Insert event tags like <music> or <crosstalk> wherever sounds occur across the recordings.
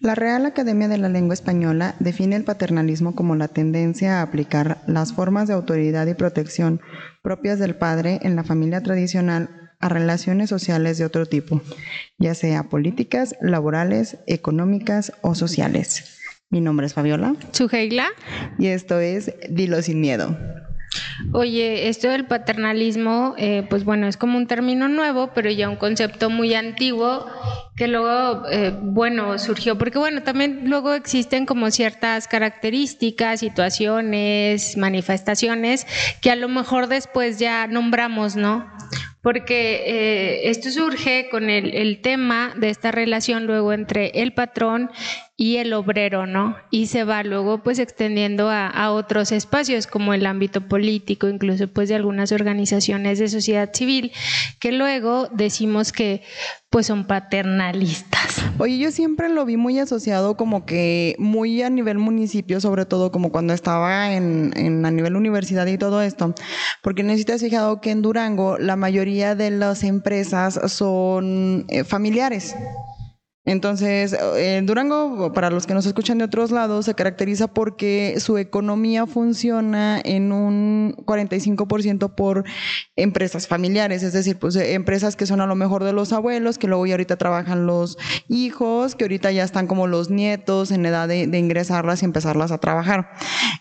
La Real Academia de la Lengua Española define el paternalismo como la tendencia a aplicar las formas de autoridad y protección propias del padre en la familia tradicional a relaciones sociales de otro tipo, ya sea políticas, laborales, económicas o sociales. Mi nombre es Fabiola. Suheila. Y esto es Dilo sin miedo. Oye, esto del paternalismo, eh, pues bueno, es como un término nuevo, pero ya un concepto muy antiguo que luego, eh, bueno, surgió, porque bueno, también luego existen como ciertas características, situaciones, manifestaciones que a lo mejor después ya nombramos, ¿no? porque eh, esto surge con el, el, tema de esta relación luego entre el patrón y el obrero, ¿no? Y se va luego pues extendiendo a, otros espacios como el ámbito político, incluso pues de algunas organizaciones de sociedad civil, que luego decimos que pues son paternalistas. Oye, yo siempre lo vi muy asociado como que muy a nivel municipio, sobre todo como cuando estaba en, a nivel universidad y todo esto, porque necesitas fijado que en Durango la mayoría de las empresas son eh, familiares. Entonces, en Durango, para los que nos escuchan de otros lados, se caracteriza porque su economía funciona en un 45% por empresas familiares, es decir, pues empresas que son a lo mejor de los abuelos, que luego ya ahorita trabajan los hijos, que ahorita ya están como los nietos en edad de, de ingresarlas y empezarlas a trabajar.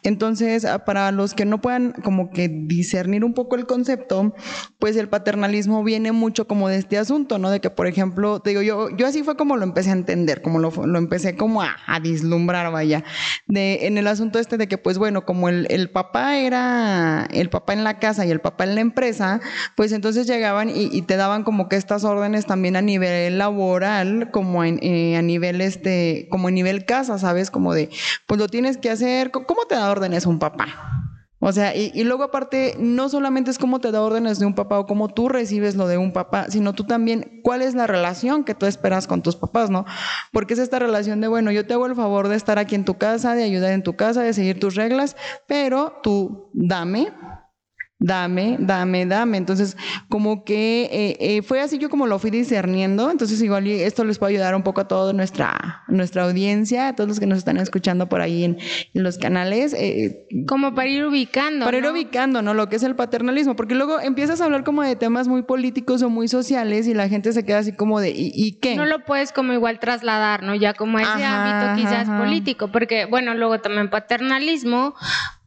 Entonces, para los que no puedan como que discernir un poco el concepto, pues el paternalismo viene mucho como de este asunto, ¿no? De que, por ejemplo, te digo, yo, yo así fue como lo empecé a entender, como lo, lo empecé como a, vislumbrar, vaya, de, en el asunto este de que, pues bueno, como el, papá era el papá en la casa y el papá en la empresa, pues entonces llegaban y, y te daban como que estas órdenes también a nivel laboral, como en, eh, a nivel este, como a nivel casa, ¿sabes? Como de, pues lo tienes que hacer, ¿cómo te da órdenes un papá? O sea, y, y, luego aparte, no solamente es cómo te da órdenes de un papá o cómo tú recibes lo de un papá, sino tú también, cuál es la relación que tú esperas con tus papás, ¿no? Porque es esta relación de, bueno, yo te hago el favor de estar aquí en tu casa, de ayudar en tu casa, de seguir tus reglas, pero tú dame, dame, dame, dame. Entonces, como que eh, eh, fue así yo como lo fui discerniendo. Entonces, igual esto les puede ayudar un poco a toda nuestra, nuestra audiencia, a todos los que nos están escuchando por ahí en, en los canales. Eh, como para ir ubicando. Para ¿no? ir ubicando, ¿no? Lo que es el paternalismo. Porque luego empiezas a hablar como de temas muy políticos o muy sociales y la gente se queda así como de, ¿y, y qué? No lo puedes como igual trasladar, ¿no? Ya como ese ajá, ámbito quizás ajá. político. Porque, bueno, luego también paternalismo,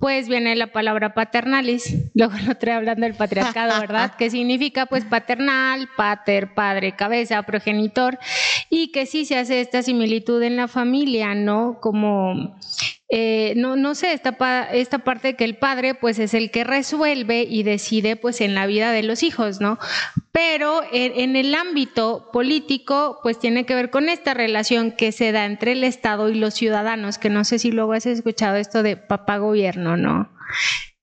pues viene la palabra paternalis. <laughs> Luego lo trae hablando del patriarcado, ¿verdad? <laughs> que significa pues paternal, pater, padre, cabeza, progenitor, y que sí se hace esta similitud en la familia, ¿no? Como eh, no, no sé, esta, esta parte de que el padre pues es el que resuelve y decide pues en la vida de los hijos, ¿no? Pero en, el ámbito político pues tiene que ver con esta relación que se da entre el Estado y los ciudadanos, que no sé si luego has escuchado esto de papá gobierno, ¿no?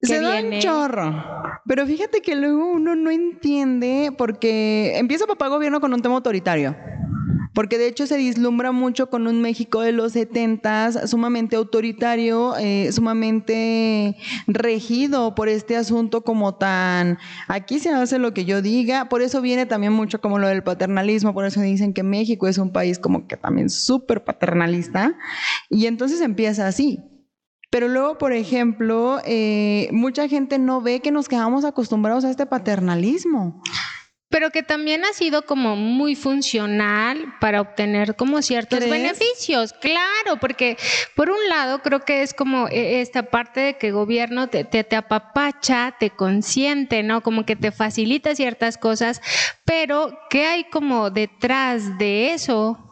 Se da un chorro. Pero fíjate que luego uno no entiende porque empieza papá gobierno con un tema autoritario. Porque de hecho se vislumbra mucho con un México de los 70 sumamente autoritario, eh, sumamente regido por este asunto como tan, aquí se hace lo que yo diga, por eso viene también mucho como lo del paternalismo, por eso dicen que México es un país como que también súper paternalista, y entonces empieza así. Pero luego, por ejemplo, eh, mucha gente no ve que nos quedamos acostumbrados a este paternalismo pero que también ha sido como muy funcional para obtener como ciertos ¿Crees? beneficios, claro, porque por un lado creo que es como e, esta parte de que el gobierno te, te, te, apapacha, te consiente, ¿no? Como que te facilita ciertas cosas, pero ¿qué hay como detrás de eso?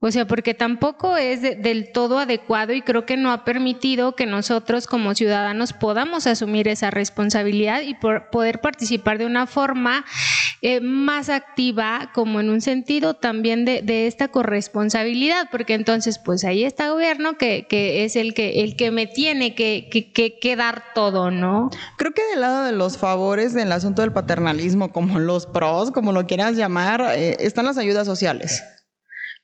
O sea, porque tampoco es de, del todo adecuado y creo que no ha permitido que nosotros como ciudadanos podamos asumir esa responsabilidad y por poder participar de una forma eh, más activa, como en un sentido también de, de, esta corresponsabilidad, porque entonces pues ahí está gobierno que, que es el que, el que me tiene que, que, que, dar todo, ¿no? Creo que del lado de los favores del asunto del paternalismo, como los pros, como lo quieras llamar, eh, están las ayudas sociales.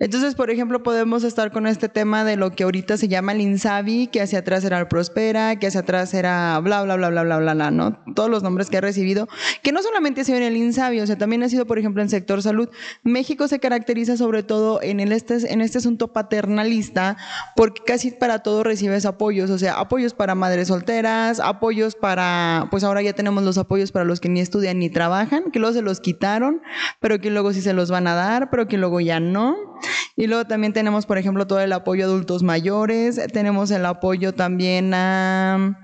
Entonces, por ejemplo, podemos estar con este tema de lo que ahorita se llama el INSABI, que hacia atrás era el Prospera, que hacia atrás era bla, bla, bla, bla, bla, bla, bla, ¿no? Todos los nombres que ha recibido, que no solamente ha sido en el INSABI, o sea, también ha sido, por ejemplo, en sector salud. México se caracteriza sobre todo en, el este, en este asunto paternalista, porque casi para todo recibes apoyos, o sea, apoyos para madres solteras, apoyos para, pues ahora ya tenemos los apoyos para los que ni estudian ni trabajan, que luego se los quitaron, pero que luego sí se los van a dar, pero que luego ya no. Y luego también tenemos, por ejemplo, todo el apoyo a adultos mayores, tenemos el apoyo también a...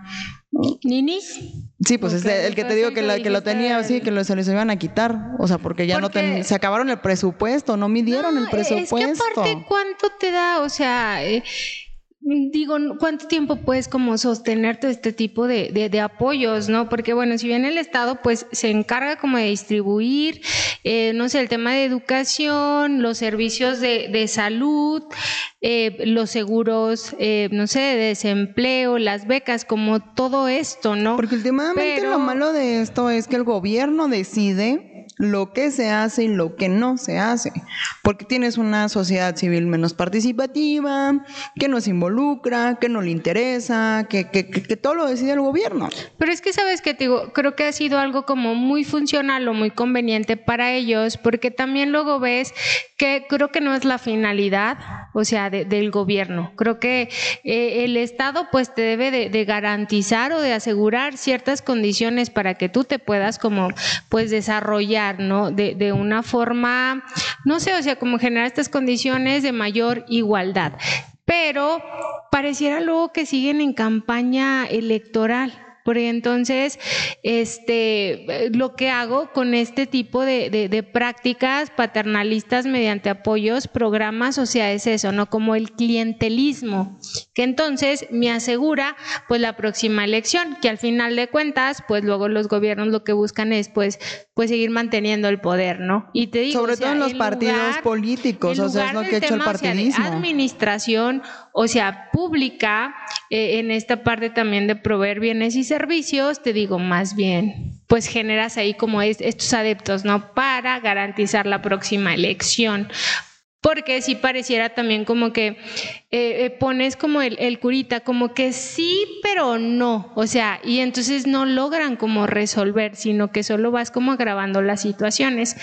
¿Ninis? Sí, pues es el que te digo que, la, que lo tenía, sí, que lo, se les iban a quitar. O sea, porque ya no se acabaron el presupuesto, no midieron el presupuesto. Es que aparte, ¿cuánto te da? O sea, eh, digo, ¿cuánto tiempo puedes como sostener todo este tipo de, de, apoyos, no? Porque bueno, si bien el Estado pues se encarga como de distribuir, eh, no sé, el tema de educación, los servicios de, de salud, eh, los seguros, eh, no sé, de desempleo, las becas, como todo esto, ¿no? Porque últimamente lo malo de esto es que el gobierno decide lo que se hace y lo que no se hace, porque tienes una sociedad civil menos participativa, que no se involucra, que no le interesa, que, que, todo lo decide el gobierno. Pero es que sabes que te digo, creo que ha sido algo como muy funcional o muy conveniente para ellos, porque también luego ves que creo que no es la finalidad, o sea, del gobierno. Creo que eh, el Estado pues te debe de, de garantizar o de asegurar ciertas condiciones para que tú te puedas como pues desarrollar ¿no? De, de una forma, no sé, o sea, como generar estas condiciones de mayor igualdad. Pero pareciera luego que siguen en campaña electoral. Porque entonces, este, lo que hago con este tipo de, prácticas paternalistas mediante apoyos, programas, o sea, es eso, ¿no? Como el clientelismo, que entonces me asegura, pues, la próxima elección, que al final de cuentas, pues, luego los gobiernos lo que buscan es, pues, pues seguir manteniendo el poder, ¿no? Y te digo, sobre todo en los partidos políticos, o sea, es lo que ha hecho el partidismo. administración, o sea, pública, eh, en esta parte también de proveer bienes y servicios, te digo, más bien, pues generas ahí como estos adeptos, ¿no? Para garantizar la próxima elección. Porque si pareciera también como que eh, eh, pones como el, curita, como que sí, pero no. O sea, y entonces no logran como resolver, sino que solo vas como agravando las situaciones.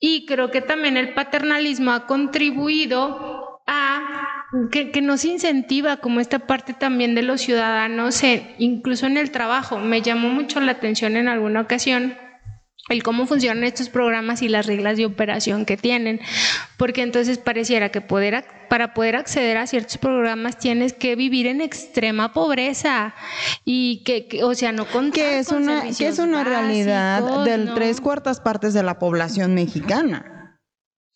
Y creo que también el paternalismo ha contribuido a que, que, nos incentiva como esta parte también de los ciudadanos, incluso en el trabajo. Me llamó mucho la atención en alguna ocasión el cómo funcionan estos programas y las reglas de operación que tienen, porque entonces pareciera que poder, para poder acceder a ciertos programas tienes que vivir en extrema pobreza y que, o sea, no contar que es una que es una realidad de tres cuartas partes de la población mexicana.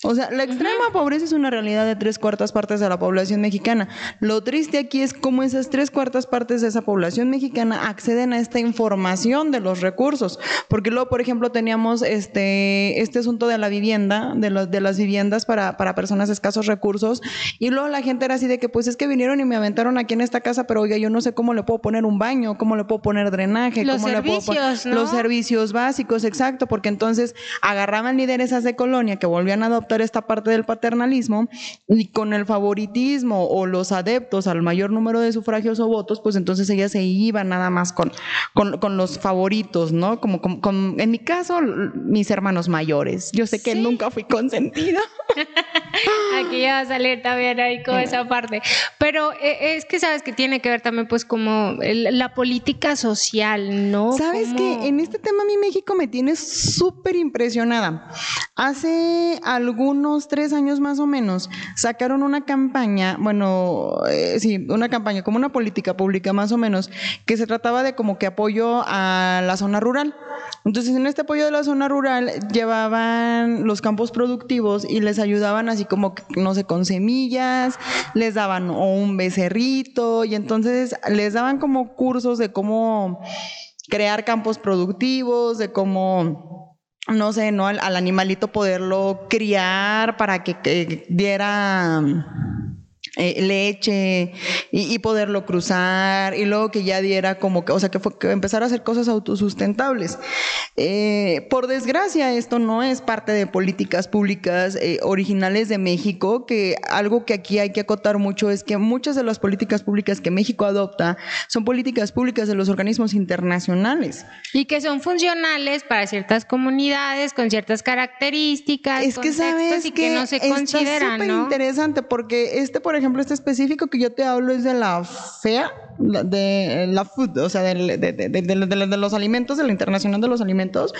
O sea, la extrema pobreza es una realidad de tres cuartas partes de la población mexicana. Lo triste aquí es cómo esas tres cuartas partes de esa población mexicana acceden a esta información de los recursos. Porque luego, por ejemplo, teníamos este, este asunto de la vivienda, de, los, de las viviendas para, para personas de escasos recursos. Y luego la gente era así de que, pues es que vinieron y me aventaron aquí en esta casa, pero oiga, yo no sé cómo le puedo poner un baño, cómo le puedo poner drenaje, los cómo le puedo poner los servicios básicos, exacto, porque entonces agarraban líderes de colonia que volvían a adoptar esta parte del paternalismo y con el favoritismo o los adeptos al mayor número de sufragios o votos, pues entonces ella se iba nada más con, con, los favoritos, ¿no? Como, con, en mi caso, mis hermanos mayores. Yo sé que nunca fui consentida. <laughs> Aquí ya va a salir también ahí con esa parte. Pero eh, es que sabes que tiene que ver también pues como la política social, ¿no? Sabes que en este tema a mí México me tiene súper impresionada. Hace algunos tres años más o menos sacaron una campaña, bueno, eh, sí, una campaña como una política pública más o menos, que se trataba de como que apoyo a la zona rural. Entonces en este apoyo de la zona rural llevaban los campos productivos y les ayudaban así como, no sé, con semillas, les daban un becerrito y entonces les daban como cursos de cómo crear campos productivos, de cómo no sé, ¿no? Al, animalito poderlo criar para que, diera eh, leche y, poderlo cruzar y luego que ya diera como que, o sea, que, fue, que empezar a hacer cosas autosustentables. Eh, por desgracia, esto no es parte de políticas públicas eh, originales de México, que algo que aquí hay que acotar mucho es que muchas de las políticas públicas que México adopta son políticas públicas de los organismos internacionales. Y que son funcionales para ciertas comunidades con ciertas características, es que sabes y que, no se consideran. Es súper interesante porque este, por ejemplo, este específico que yo te hablo es de la FEA, de la food, o sea, de, de, los alimentos, de la Internacional de los Alimentos.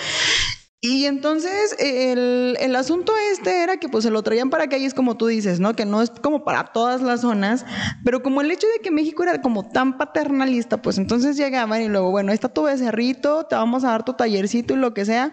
Y entonces el, el, asunto este era que pues se lo traían para calles como tú dices, ¿no? Que no es como para todas las zonas, pero como el hecho de que México era como tan paternalista, pues entonces llegaban y luego, bueno, está tu becerrito, te vamos a dar tu tallercito y lo que sea,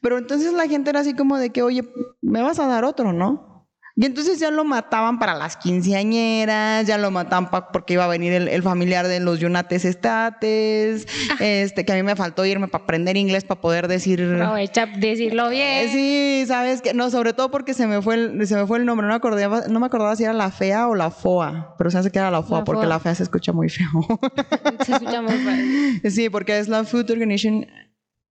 pero entonces la gente era así como de que, oye, me vas a dar otro, ¿no? Y entonces ya lo mataban para las quinceañeras, ya lo mataban porque iba a venir el, familiar de los Yunates Estates, ah. este, que a mí me faltó irme para aprender inglés para poder decir... Aprovecha decirlo bien. Sí, sabes que, no, sobre todo porque se me fue el, se me fue el nombre, no me acordaba, no me acordaba si era la fea o la foa, pero se hace que era la foa, porque la fea se escucha muy feo. <laughs> se escucha muy feo. <laughs> Sí, porque es la Food Organization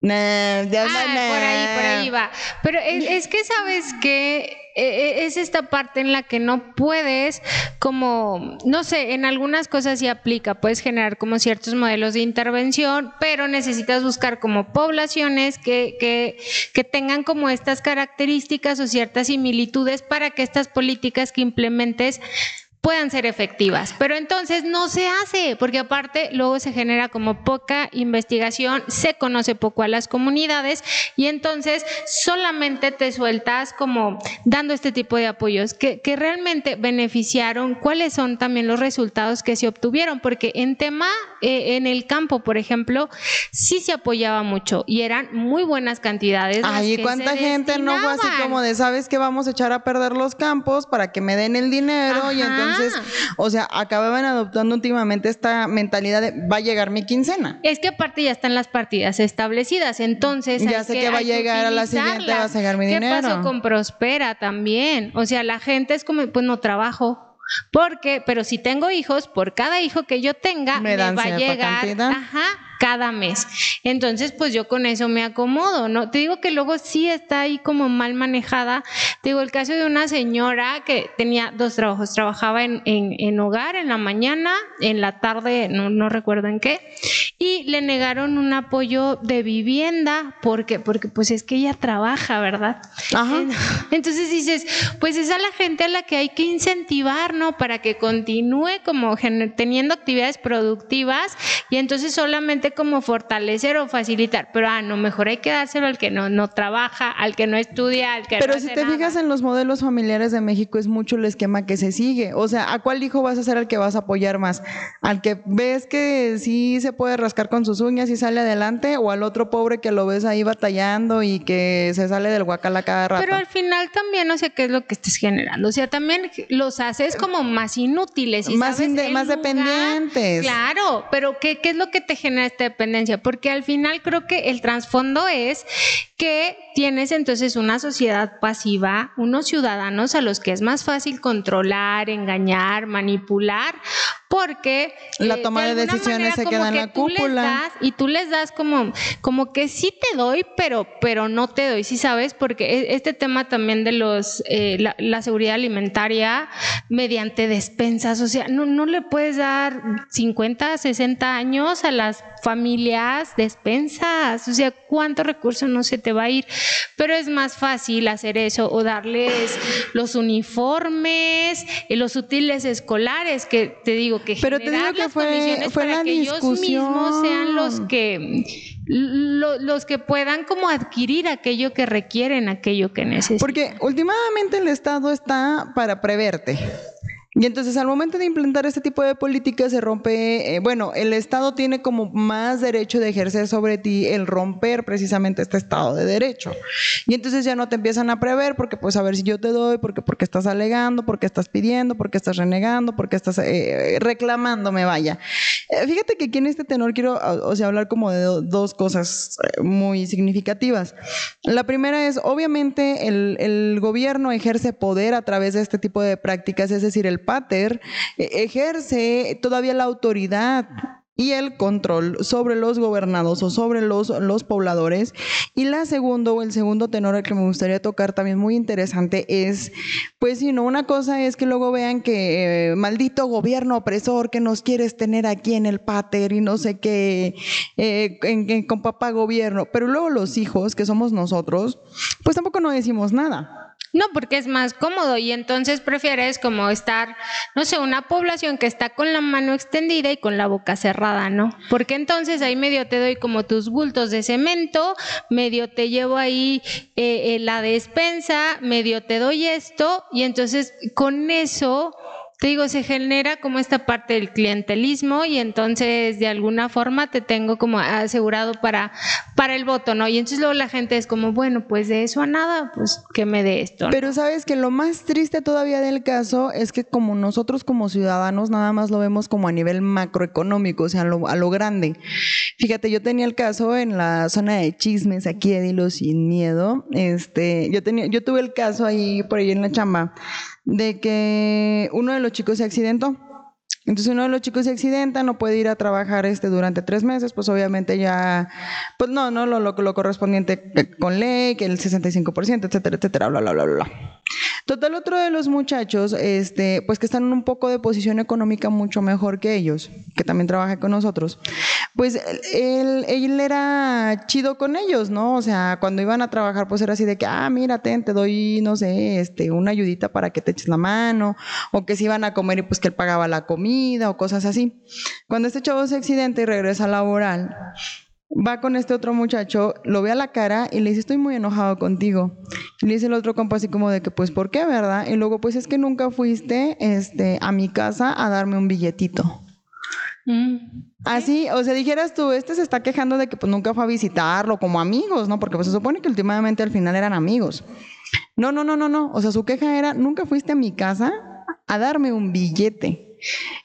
Nah, ah, por ahí, por ahí va. Pero es, que sabes que e, e, es esta parte en la que no puedes, como, no sé, en algunas cosas sí aplica, puedes generar como ciertos modelos de intervención, pero necesitas buscar como poblaciones que, que, que tengan como estas características o ciertas similitudes para que estas políticas que implementes puedan ser efectivas. Pero entonces no se hace, porque aparte luego se genera como poca investigación, se conoce poco a las comunidades y entonces solamente te sueltas como dando este tipo de apoyos que, que realmente beneficiaron, cuáles son también los resultados que se obtuvieron, porque en tema, eh, en el campo, por ejemplo, sí se apoyaba mucho y eran muy buenas cantidades. Ay, ¿cuánta gente no fue así como de, sabes que vamos a echar a perder los campos para que me den el dinero y entonces entonces, o sea, acababan adoptando últimamente esta mentalidad de va a llegar mi quincena. Es que aparte ya están las partidas establecidas, entonces ya sé que, va a llegar a la siguiente, va a llegar mi dinero. ¿Qué pasó con Prospera también? O sea, la gente es como, pues no trabajo. Porque, pero si tengo hijos, por cada hijo que yo tenga, me, va a llegar, ajá, cada mes. Entonces, pues yo con eso me acomodo, ¿no? Te digo que luego sí está ahí como mal manejada. Te digo, el caso de una señora que tenía dos trabajos, trabajaba en, en, hogar en la mañana, en la tarde, no, no recuerdo en qué, y le negaron un apoyo de vivienda porque, porque pues es que ella trabaja, ¿verdad? Ajá. Entonces dices, pues es a la gente a la que hay que incentivar, ¿no? Para que continúe como teniendo actividades productivas y entonces solamente como fortalecer o facilitar, pero ah, no, mejor hay que dárselo al que no, no trabaja, al que no estudia, al que pero si te fijas en los modelos familiares de México es mucho el esquema que se sigue, o sea, ¿a cuál hijo vas a ser el que vas a apoyar más? ¿Al que ves que sí se puede rascar con sus uñas y sale adelante o al otro pobre que lo ves ahí batallando y que se sale del guacal a cada rato? Pero al final también no sé qué es lo que estés generando, o sea, también los haces como más inútiles y más, más dependientes. Claro, pero ¿qué, ¿qué es lo que te genera este dependencia, porque al final creo que el trasfondo es que tienes entonces una sociedad pasiva, unos ciudadanos a los que es más fácil controlar, engañar, manipular, porque la eh, toma de, decisiones se queda en la cúpula. y tú les das como como que sí te doy, pero pero no te doy, sí sabes, porque e, este tema también de los eh, la, seguridad alimentaria mediante despensas, o sea, no no le puedes dar 50, 60 años a las familias despensas, o sea, cuánto recurso no se te va a ir, pero es más fácil hacer eso o darles los uniformes, y los útiles escolares que te digo que pero te digo que fue, fue para la que ellos mismos sean los que los que puedan como adquirir aquello que requieren, aquello que necesitan. Porque últimamente el Estado está para preverte. Y entonces al momento de implementar este tipo de políticas se rompe, eh, bueno, el Estado tiene como más derecho de ejercer sobre ti el romper precisamente este Estado de derecho. Y entonces ya no te empiezan a prever porque pues a ver si yo te doy, porque, porque estás alegando, porque estás pidiendo, porque estás renegando, porque estás eh, reclamándome, vaya. Eh, fíjate que aquí en este tenor quiero, o sea, hablar como de dos cosas muy significativas. La primera es, obviamente, el, el gobierno ejerce poder a través de este tipo de prácticas, es decir, el pater eh, ejerce todavía la autoridad y el control sobre los gobernados o sobre los, los pobladores. Y la segundo o el segundo tenor que me gustaría tocar también muy interesante es, pues si no, una cosa es que luego vean que eh, maldito gobierno opresor que nos quieres tener aquí en el pater y no sé qué, eh, con papá gobierno, pero luego los hijos, que somos nosotros, pues tampoco no decimos nada. No, porque es más cómodo y entonces prefieres como estar, no sé, una población que está con la mano extendida y con la boca cerrada, ¿no? Porque entonces ahí medio te doy como tus bultos de cemento, medio te llevo ahí eh, eh, la despensa, medio te doy esto y entonces con eso te digo, se genera como esta parte del clientelismo y entonces de alguna forma te tengo como asegurado para, para el voto, ¿no? Y entonces luego la gente es como, bueno, pues de eso a nada, pues que me dé esto. Pero sabes que lo más triste todavía del caso es que como nosotros como ciudadanos nada más lo vemos como a nivel macroeconómico, o sea, a lo, a lo grande. Fíjate, yo tenía el caso en la zona de chismes aquí de Dilo Sin Miedo, este, yo tenía, yo tuve el caso ahí por ahí en la chamba de que uno de los chicos se accidentó. Entonces uno de los chicos se accidenta, no puede ir a trabajar este durante tres meses, pues obviamente ya, pues no, no, lo, lo, lo correspondiente con ley, que el 65%, etcétera, etcétera, bla, bla, bla, bla. Total, otro de los muchachos, este, pues que están en un poco de posición económica mucho mejor que ellos, que también trabaja con nosotros, pues él, él era chido con ellos, ¿no? O sea, cuando iban a trabajar, pues era así de que, ah, mírate, te doy, no sé, este, una ayudita para que te eches la mano, o que si iban a comer y pues que él pagaba la comida, o cosas así. Cuando este chavo se accidenta y regresa a laboral, va con este otro muchacho, lo ve a la cara y le dice, estoy muy enojado contigo. Y le dice el otro compa así como de que, pues, ¿por qué, verdad? Y luego, pues, es que nunca fuiste este, a mi casa a darme un billetito. Mm. Así, o sea, dijeras tú, este se está quejando de que pues nunca fue a visitarlo como amigos, ¿no? Porque pues, se supone que últimamente al final eran amigos. No, no, no, no, no. O sea, su queja era, nunca fuiste a mi casa a darme un billete.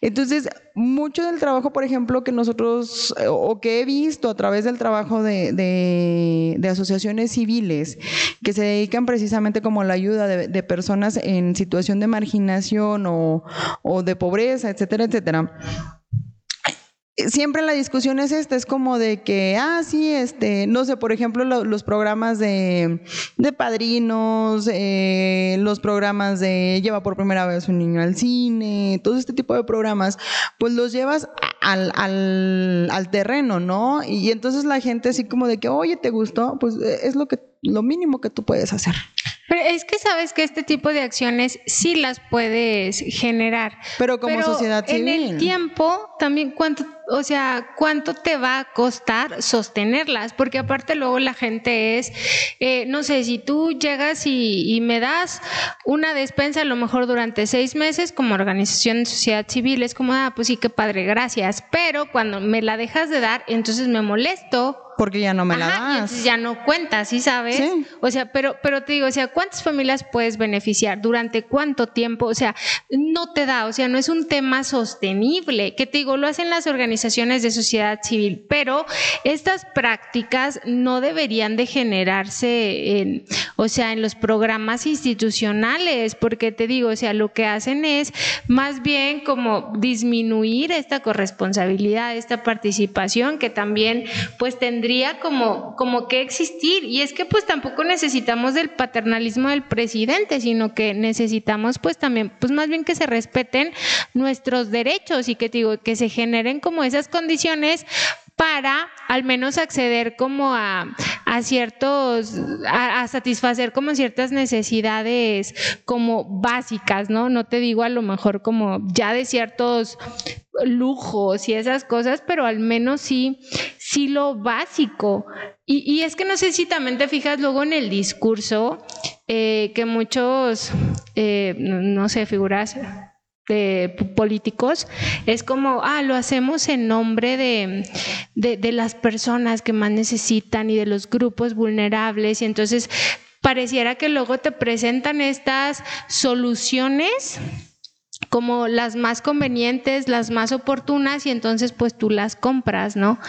Entonces, mucho del trabajo, por ejemplo, que nosotros, eh, o que he visto a través del trabajo de, asociaciones civiles, que se dedican precisamente como la ayuda de, personas en situación de marginación o, o de pobreza, etcétera, etcétera siempre la discusión es esta, es como de que, ah, sí, este, no sé, por ejemplo, los programas de, de padrinos, eh, los programas de lleva por primera vez un niño al cine, todo este tipo de programas, pues los llevas al, al, al terreno, ¿no? Y, entonces la gente así como de que, oye, ¿te gustó? Pues eh, es lo que, lo mínimo que tú puedes hacer. Pero es que sabes que este tipo de acciones sí las puedes generar. Pero como sociedad civil. En el tiempo, también, ¿cuánto o sea, ¿cuánto te va a costar sostenerlas? Porque aparte luego la gente es, eh, no sé, si tú llegas y, me das una despensa a lo mejor durante seis meses como organización de sociedad civil, es como, ah, pues sí, qué padre, gracias. Pero cuando me la dejas de dar, entonces me molesto porque ya no me la das. ya no cuenta, ¿sí sabes? O sea, pero, pero te digo, o sea, ¿cuántas familias puedes beneficiar? ¿Durante cuánto tiempo? O sea, no te da, o sea, no es un tema sostenible. Que te digo, lo hacen las organizaciones de sociedad civil, pero estas prácticas no deberían de generarse en, o sea, en los programas institucionales, porque te digo, o sea, lo que hacen es más bien como disminuir esta corresponsabilidad, esta participación que también pues tendría como, como que existir. Y es que pues tampoco necesitamos del paternalismo del presidente, sino que necesitamos pues también, pues más bien que se respeten nuestros derechos y que digo, que se generen como esas condiciones para al menos acceder como a, a ciertos, a, satisfacer como ciertas necesidades como básicas, ¿no? No te digo a lo mejor como ya de ciertos lujos y esas cosas, pero al menos sí, sí lo básico. Y, es que no sé si también te fijas luego en el discurso eh, que muchos, eh, no sé, figuras políticos, es como, ah, lo hacemos en nombre de, de, las personas que más necesitan y de los grupos vulnerables. Y entonces pareciera que luego te presentan estas soluciones como las más convenientes, las más oportunas y entonces pues tú las compras, ¿no?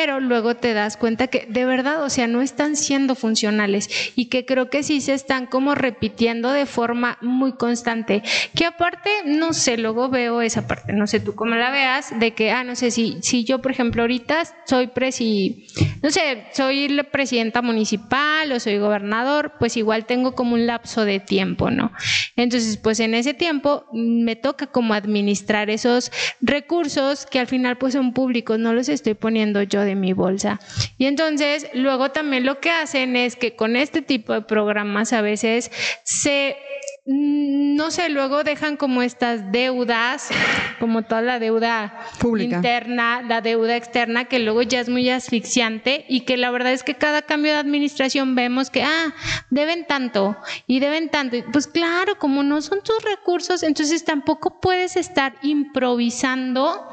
pero luego te das cuenta que de verdad, o sea, no están siendo funcionales y que creo que sí se están como repitiendo de forma muy constante, que aparte, no sé, luego veo esa parte, no sé tú cómo la veas, de que, ah, no sé, si, si yo, por ejemplo, ahorita soy presi, no sé, soy la presidenta municipal o soy gobernador, pues igual tengo como un lapso de tiempo, ¿no? Entonces, pues en ese tiempo me toca como administrar esos recursos que al final pues son públicos, no los estoy poniendo yo de mi bolsa. Y entonces, luego también lo que hacen es que con este tipo de programas a veces se no sé, luego dejan como estas deudas, como toda la deuda interna, la deuda externa, que luego ya es muy asfixiante y que la verdad es que cada cambio de administración vemos que, ah, deben tanto y deben tanto. Pues claro, como no son tus recursos, entonces tampoco puedes estar improvisando.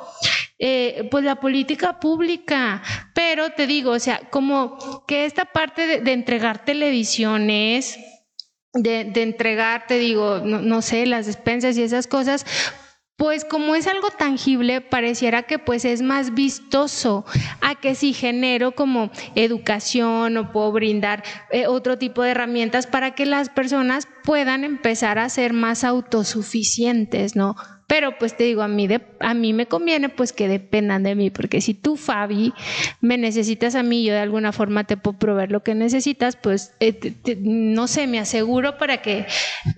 Eh, pues la política pública, pero te digo, o sea, como que esta parte de, de entregar televisiones, de, entregar, te digo, no, sé, las despensas y esas cosas, pues como es algo tangible, pareciera que pues es más vistoso a que si genero como educación o puedo brindar eh, otro tipo de herramientas para que las personas puedan empezar a ser más autosuficientes, ¿no? Pero pues te digo, a mí, de, a mí me conviene pues que dependan de mí, porque si tú, Fabi, me necesitas a mí, yo de alguna forma te puedo proveer lo que necesitas, pues eh, no sé, me aseguro para que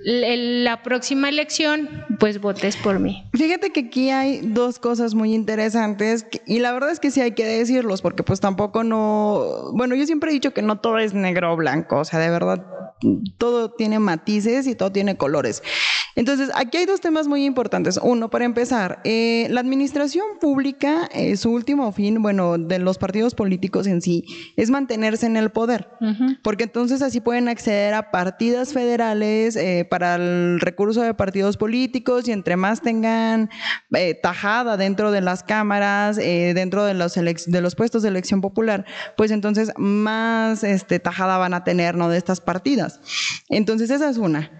la próxima elección pues votes por mí. Fíjate que aquí hay dos cosas muy interesantes y la verdad es que sí hay que decirlos, porque pues tampoco no, bueno, yo siempre he dicho que no todo es negro o blanco, o sea, de verdad todo tiene matices y todo tiene colores. Entonces, aquí hay dos temas muy importantes. Uno, para empezar, eh, la administración pública, eh, su último fin, bueno, de los partidos políticos en sí, es mantenerse en el poder, porque entonces así pueden acceder a partidas federales eh, para el recurso de partidos políticos y entre más tengan tajada dentro de las cámaras, dentro de los, de los puestos de elección popular, pues entonces más este, tajada van a tener, ¿no? De estas partidas. Entonces, esa es una.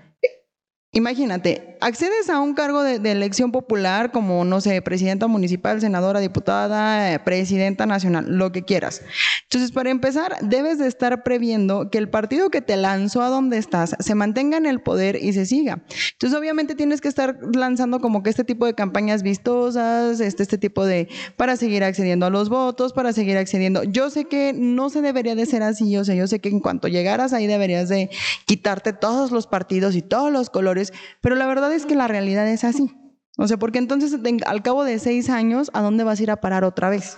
Imagínate, accedes a un cargo de, elección popular como, no sé, presidenta municipal, senadora, diputada, eh, presidenta nacional, lo que quieras. Entonces, para empezar, debes de estar previendo que el partido que te lanzó a donde estás se mantenga en el poder y se siga. Entonces, obviamente tienes que estar lanzando como que este tipo de campañas vistosas, este, este tipo de, para seguir accediendo a los votos, para seguir accediendo. Yo sé que no se debería de ser así, o sea, yo sé que en cuanto llegaras ahí deberías de quitarte todos los partidos y todos los colores pero la verdad es que la realidad es así. O sea, porque entonces al cabo de seis años, ¿a dónde vas a ir a parar otra vez?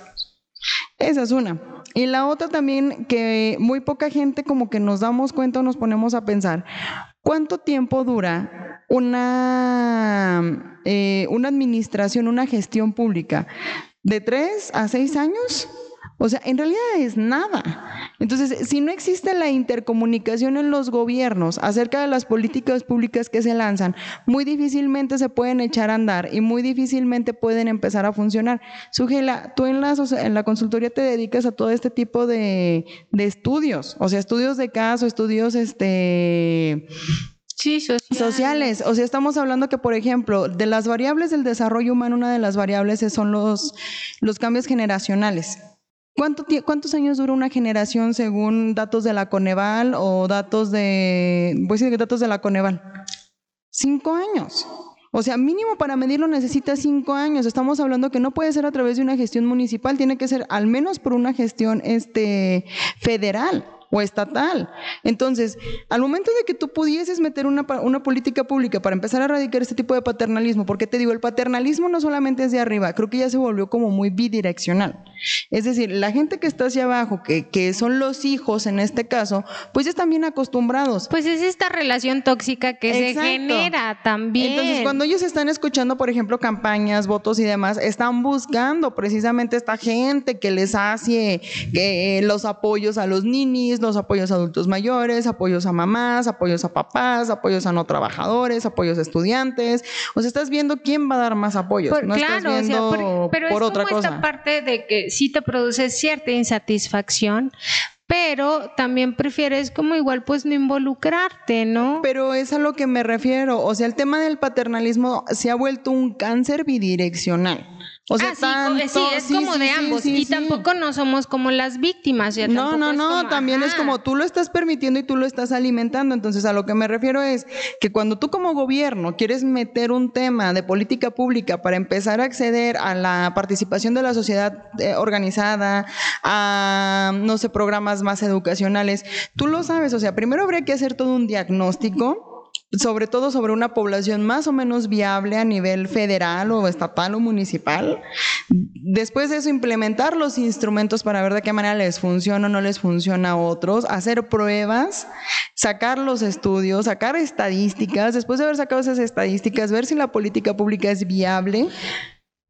Esa es una. Y la otra también, que muy poca gente como que nos damos cuenta o nos ponemos a pensar, ¿cuánto tiempo dura una, eh, una administración, una gestión pública? ¿De tres a seis años? O sea, en realidad es nada. Entonces, si no existe la intercomunicación en los gobiernos acerca de las políticas públicas que se lanzan, muy difícilmente se pueden echar a andar y muy difícilmente pueden empezar a funcionar. Sujela, tú en la, en la consultoría te dedicas a todo este tipo de, de estudios, o sea, estudios de caso, estudios este Sí, sociales. sociales. O sea, estamos hablando que, por ejemplo, de las variables del desarrollo humano, una de las variables son los, los cambios generacionales. ¿Cuántos años dura una generación según datos de la Coneval o datos de, voy a decir datos de la Coneval? Cinco años. O sea, mínimo para medirlo necesita cinco años. Estamos hablando que no puede ser a través de una gestión municipal, tiene que ser al menos por una gestión este, federal o estatal. Entonces, al momento de que tú pudieses meter una, una, política pública para empezar a erradicar este tipo de paternalismo, porque te digo, el paternalismo no solamente es de arriba, creo que ya se volvió como muy bidireccional. Es decir, la gente que está hacia abajo, que, que son los hijos en este caso, pues ya están bien acostumbrados. Pues es esta relación tóxica que se genera también. Entonces, cuando ellos están escuchando, por ejemplo, campañas, votos y demás, están buscando precisamente esta gente que les hace que, los apoyos a los ninis, los apoyos a adultos mayores, apoyos a mamás, apoyos a papás, apoyos a no trabajadores, apoyos a estudiantes. O sea, estás viendo quién va a dar más apoyos. no claro, estás viendo o sea, pero es otra como esta parte de que sí te produce cierta insatisfacción, pero también prefieres como igual pues no involucrarte, ¿no? Pero es a lo que me refiero, o sea, el tema del paternalismo se ha vuelto un cáncer bidireccional. O sea, ah, sí, es como de ambos. y tampoco no somos como las víctimas. no, no, no, también es como tú lo estás permitiendo y tú lo estás alimentando. Entonces, a lo que me refiero es que cuando tú como gobierno quieres meter un tema de política pública para empezar a acceder a la participación de la sociedad eh, organizada, a, no sé, programas más educacionales, tú lo sabes. O sea, primero habría que hacer todo un diagnóstico sobre todo sobre una población más o menos viable a nivel federal o estatal o municipal. Después de eso, implementar los instrumentos para ver de qué manera les funciona o no les funciona a otros, hacer pruebas, sacar los estudios, sacar estadísticas, después de haber sacado esas estadísticas, ver si la política pública es viable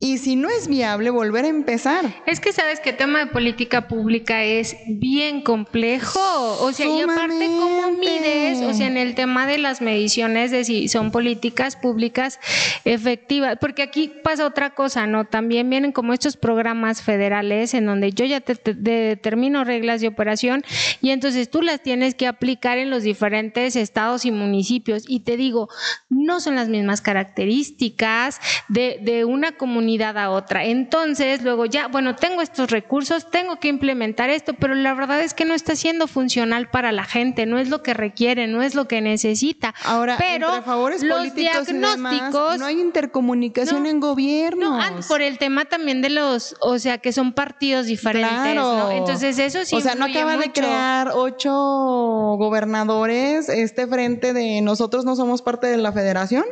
y si no es viable, volver a empezar. Es que sabes que el tema de política pública es bien complejo. O sea, y aparte, ¿cómo mides? O sea, en el tema de las mediciones de si son políticas públicas efectivas. Porque aquí pasa otra cosa, ¿no? También vienen como estos programas federales en donde yo ya te, determino reglas de operación y entonces tú las tienes que aplicar en los diferentes estados y municipios. Y te digo, no son las mismas características de, de una comunidad a otra. Entonces, luego ya, bueno, tengo estos recursos, tengo que implementar esto, pero la verdad es que no está siendo funcional para la gente, no es lo que requiere, no es lo que necesita. Ahora, pero favores los diagnósticos no hay intercomunicación en gobierno. Ah, por el tema también de los, o sea, que son partidos diferentes, ¿no? Entonces, eso sí. O sea, no acaba de crear ocho gobernadores este frente de nosotros no somos parte de la federación.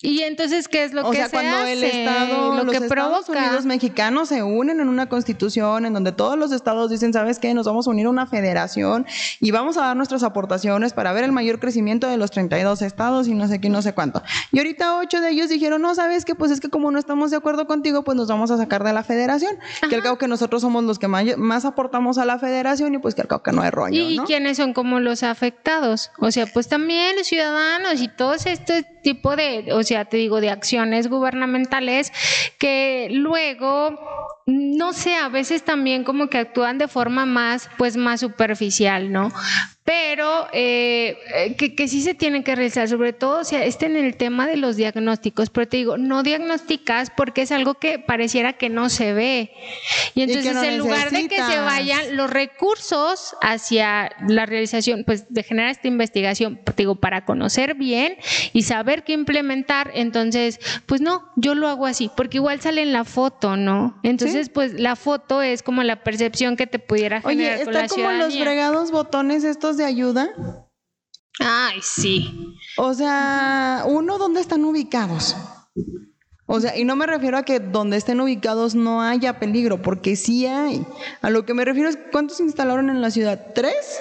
Y entonces, ¿qué es lo o que sea, cuando el Estado, lo los que Estados Unidos mexicanos se unen en una constitución en donde todos los estados dicen, ¿sabes qué? Nos vamos a unir a una federación y vamos a dar nuestras aportaciones para ver el mayor crecimiento de los 32 estados y no sé qué, no sé cuánto. Y ahorita ocho de ellos dijeron, no, ¿sabes qué? Pues es que como no estamos de acuerdo contigo, pues nos vamos a sacar de la federación. Que al cabo que nosotros somos los que más, aportamos a la federación y pues que al cabo que no hay rollo, ¿Y quiénes son como los afectados? O sea, pues también los ciudadanos y todos este tipo de, o sea, te digo, de acciones gubernamentales que luego no sé, a veces también como que actúan de forma más, pues más superficial, ¿no? Pero eh, eh, que, que, sí se tienen que realizar, sobre todo, o sea, este en el tema de los diagnósticos, pero te digo, no diagnosticas porque es algo que pareciera que no se ve. Y entonces, en lugar de que se vayan los recursos hacia la realización, pues de generar esta investigación, digo, para conocer bien y saber qué implementar, entonces, pues no, yo lo hago así, porque igual sale en la foto, ¿no? Entonces, pues la foto es como la percepción que te pudiera generar Oye, está como los fregados botones estos de ayuda? Ay, sí. O sea, uno, ¿dónde están ubicados? O sea, y no me refiero a que donde estén ubicados no haya peligro, porque sí hay. A lo que me refiero es, ¿cuántos instalaron en la ciudad? ¿Tres?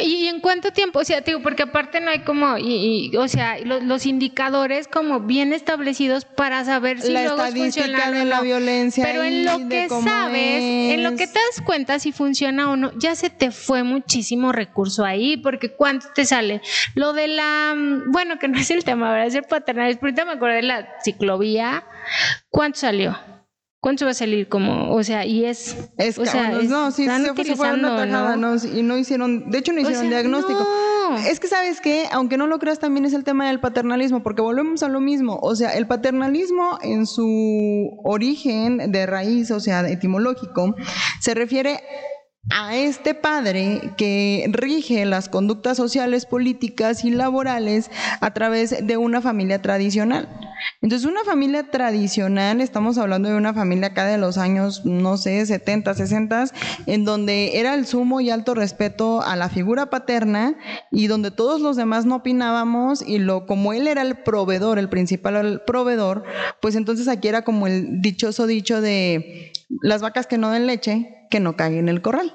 ¿Y en cuánto tiempo? O sea, digo, porque aparte no hay como, y, o sea, los, indicadores como bien establecidos para saber si la luego estadística de la violencia. Pero en lo que sabes, en lo que te das cuenta si funciona o no, ya se te fue muchísimo recurso ahí, porque ¿cuánto te sale? Lo de la, mm, bueno, que no es el tema, ¿verdad? Es el paternal, pero ahorita me acuerdo de la ciclovía. ¿Cuánto salió? ¿Cuánto va a salir como, o sea, y es, es o sea, no, sí, se, fue una tajada, ¿no? Y no hicieron, de hecho no hicieron diagnóstico. Es que sabes que, aunque no lo creas, también es el tema del paternalismo, porque volvemos a lo mismo, o sea, el paternalismo en su origen de raíz, o sea, etimológico, se refiere a este padre que rige las conductas sociales, políticas y laborales a través de una familia tradicional. Entonces, una familia tradicional, estamos hablando de una familia acá de los años, no sé, 70, 60, en donde era el sumo y alto respeto a la figura paterna y donde todos los demás no opinábamos y lo como él era el proveedor, el principal proveedor, pues entonces aquí era como el dichoso dicho de las vacas que no den leche, que no caigan en el corral.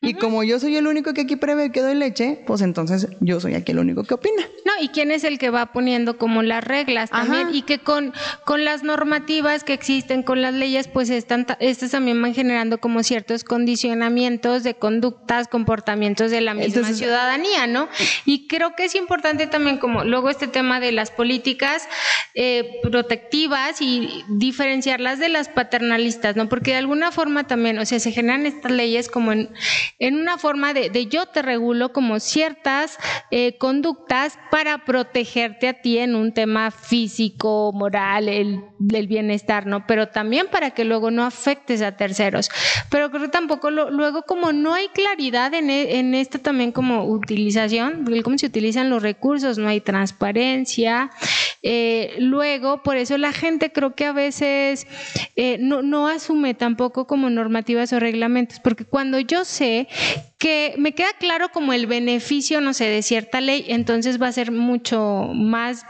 Y como yo soy el único que aquí prevé que doy leche, pues entonces yo soy aquí el único que opina. Y quién es el que va poniendo como las reglas también y que con, con las normativas que existen, con las leyes, pues están, estas también van generando como ciertos condicionamientos de conductas, comportamientos de la misma ciudadanía, ¿no? Y creo que es importante también como luego este tema de las políticas eh, protectivas y diferenciarlas de las paternalistas, ¿no? Porque de alguna forma también, o sea, se generan estas leyes como en en una forma de, yo te regulo como ciertas eh, conductas para para protegerte a ti en un tema físico, moral, el, del bienestar, ¿no? Pero también para que luego no afectes a terceros. Pero creo que tampoco luego como no hay claridad en, e, en esto también como utilización, cómo se utilizan los recursos, no hay transparencia. Eh, luego, por eso la gente creo que a veces eh, no asume tampoco como normativas o reglamentos, porque cuando yo sé que me queda claro como el beneficio, no sé, de cierta ley, entonces va a ser mucho más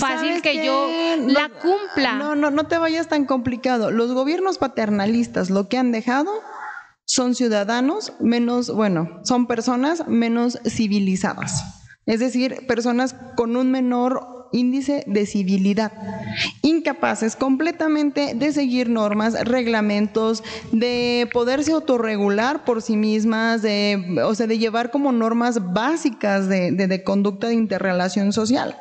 fácil que yo la cumpla. No, no, no te vayas tan complicado. Los gobiernos paternalistas lo que han dejado son ciudadanos menos, bueno, son personas menos civilizadas. Es decir, personas con un menor índice de civilidad, incapaces completamente de seguir normas, reglamentos, de poderse autorregular por sí mismas, de, o sea, de llevar como normas básicas de, de, conducta de interrelación social.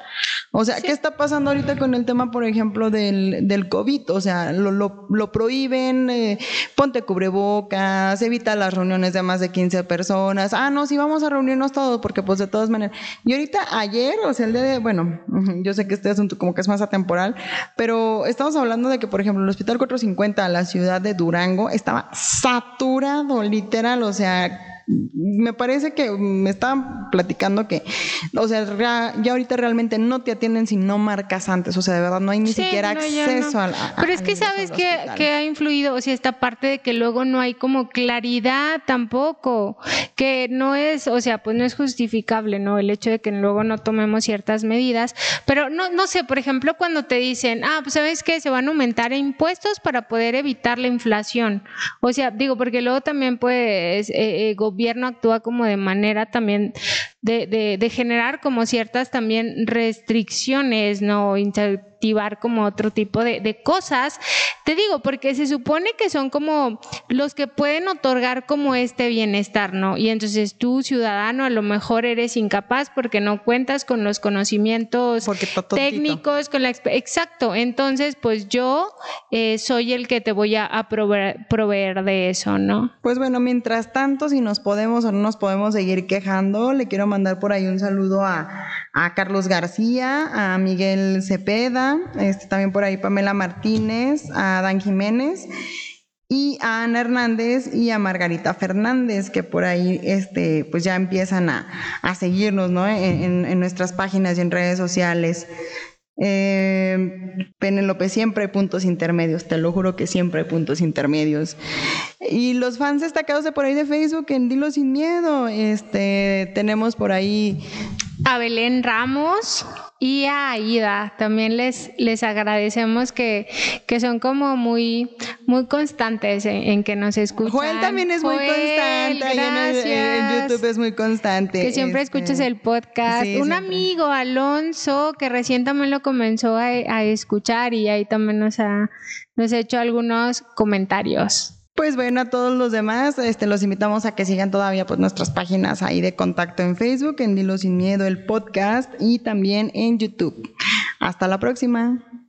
O sea, ¿qué está pasando ahorita con el tema, por ejemplo, del, del COVID? O sea, lo, lo, lo prohíben, eh, ponte cubrebocas, evita las reuniones de más de 15 personas. Ah, no, sí, vamos a reunirnos todos, porque pues de todas maneras. Y ahorita, ayer, o sea, el día de, bueno, yo sé que este asunto como que es más atemporal, pero estamos hablando de que, por ejemplo, el Hospital 450, la ciudad de Durango, estaba saturado, literal, o sea, me parece que me estaban platicando que, o sea, ya, ahorita realmente no te atienden si no marcas antes, o sea, de verdad no hay ni siquiera acceso a, a, Pero es que sabes que, ha influido, o sea, esta parte de que luego no hay como claridad tampoco, que no es, o sea, pues no es justificable, ¿no? El hecho de que luego no tomemos ciertas medidas, pero no, no sé, por ejemplo, cuando te dicen, ah, pues sabes que se van a aumentar impuestos para poder evitar la inflación, o sea, digo, porque luego también pues eh, eh gobierno actúa como de manera también de, de, de generar como ciertas también restricciones, ¿no? Como otro tipo de, cosas. Te digo, porque se supone que son como los que pueden otorgar como este bienestar, ¿no? Y entonces tú, ciudadano, a lo mejor eres incapaz porque no cuentas con los conocimientos técnicos, con la exacto. Entonces, pues yo eh, soy el que te voy a, proveer, proveer de eso, ¿no? Pues bueno, mientras tanto, si nos podemos o no nos podemos seguir quejando, le quiero mandar por ahí un saludo a, a Carlos García, a Miguel Cepeda, este, también por ahí Pamela Martínez, a Dan Jiménez y a Ana Hernández y a Margarita Fernández, que por ahí este, pues ya empiezan a, seguirnos ¿no? en, nuestras páginas y en redes sociales. Eh, Penélope, siempre hay puntos intermedios, te lo juro que siempre hay puntos intermedios. Y los fans destacados de por ahí de Facebook en Dilo Sin Miedo, este, tenemos por ahí a Belén Ramos, y a Aida. También les, les agradecemos que, que son como muy, muy constantes en, que nos escuchan. Juan también es muy constante. Gracias. En, YouTube es muy constante. Que siempre este, escuches el podcast. Un amigo, Alonso, que recién también lo comenzó a, a escuchar y ahí también nos ha, nos ha hecho algunos comentarios. Pues bueno, a todos los demás, este, los invitamos a que sigan todavía pues, nuestras páginas ahí de contacto en Facebook, en Dilo Sin Miedo, el podcast y también en YouTube. Hasta la próxima.